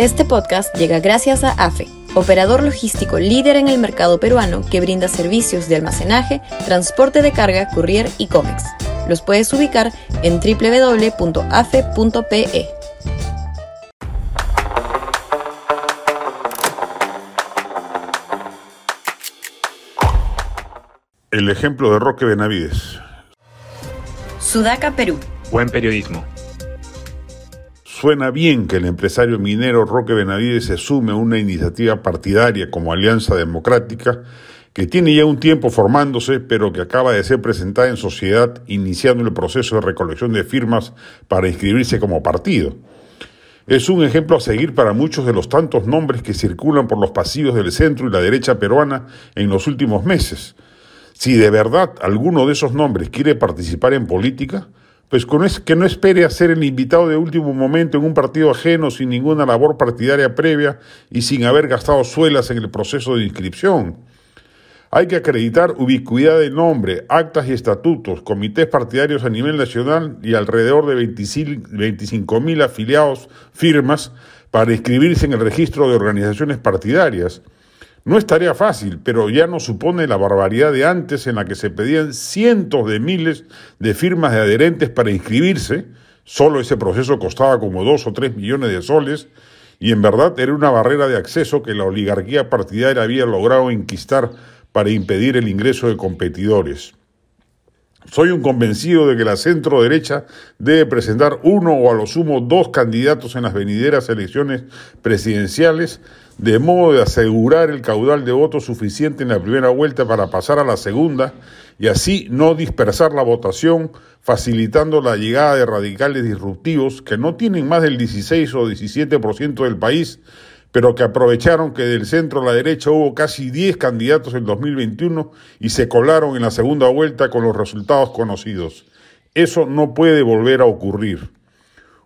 Este podcast llega gracias a AFE, operador logístico líder en el mercado peruano que brinda servicios de almacenaje, transporte de carga, courier y cómics. Los puedes ubicar en www.afe.pe. El ejemplo de Roque Benavides. Sudaca, Perú. Buen periodismo. Suena bien que el empresario minero Roque Benavides se sume a una iniciativa partidaria como Alianza Democrática, que tiene ya un tiempo formándose, pero que acaba de ser presentada en sociedad iniciando el proceso de recolección de firmas para inscribirse como partido. Es un ejemplo a seguir para muchos de los tantos nombres que circulan por los pasillos del centro y la derecha peruana en los últimos meses. Si de verdad alguno de esos nombres quiere participar en política, pues que no espere a ser el invitado de último momento en un partido ajeno sin ninguna labor partidaria previa y sin haber gastado suelas en el proceso de inscripción. Hay que acreditar ubicuidad de nombre, actas y estatutos, comités partidarios a nivel nacional y alrededor de 25 mil afiliados firmas para inscribirse en el registro de organizaciones partidarias. No es tarea fácil, pero ya no supone la barbaridad de antes en la que se pedían cientos de miles de firmas de adherentes para inscribirse, solo ese proceso costaba como dos o tres millones de soles, y en verdad era una barrera de acceso que la oligarquía partidaria había logrado enquistar para impedir el ingreso de competidores. Soy un convencido de que la centro derecha debe presentar uno o a lo sumo dos candidatos en las venideras elecciones presidenciales, de modo de asegurar el caudal de votos suficiente en la primera vuelta para pasar a la segunda y así no dispersar la votación, facilitando la llegada de radicales disruptivos que no tienen más del 16 o 17% del país, pero que aprovecharon que del centro a la derecha hubo casi 10 candidatos en 2021 y se colaron en la segunda vuelta con los resultados conocidos. Eso no puede volver a ocurrir.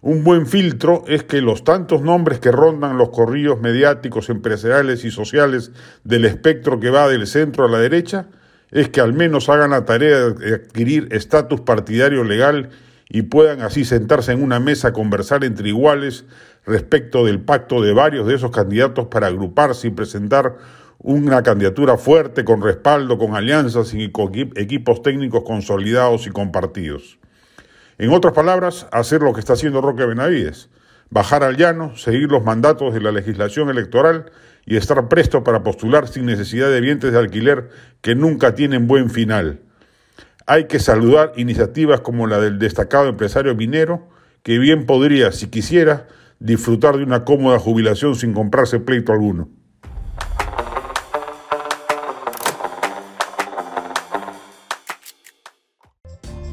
Un buen filtro es que los tantos nombres que rondan los corrillos mediáticos, empresariales y sociales del espectro que va del centro a la derecha, es que al menos hagan la tarea de adquirir estatus partidario legal y puedan así sentarse en una mesa a conversar entre iguales respecto del pacto de varios de esos candidatos para agruparse y presentar una candidatura fuerte, con respaldo, con alianzas y con equipos técnicos consolidados y compartidos. En otras palabras, hacer lo que está haciendo Roque Benavides, bajar al llano, seguir los mandatos de la legislación electoral y estar presto para postular sin necesidad de vientres de alquiler que nunca tienen buen final. Hay que saludar iniciativas como la del destacado empresario minero, que bien podría, si quisiera, disfrutar de una cómoda jubilación sin comprarse pleito alguno.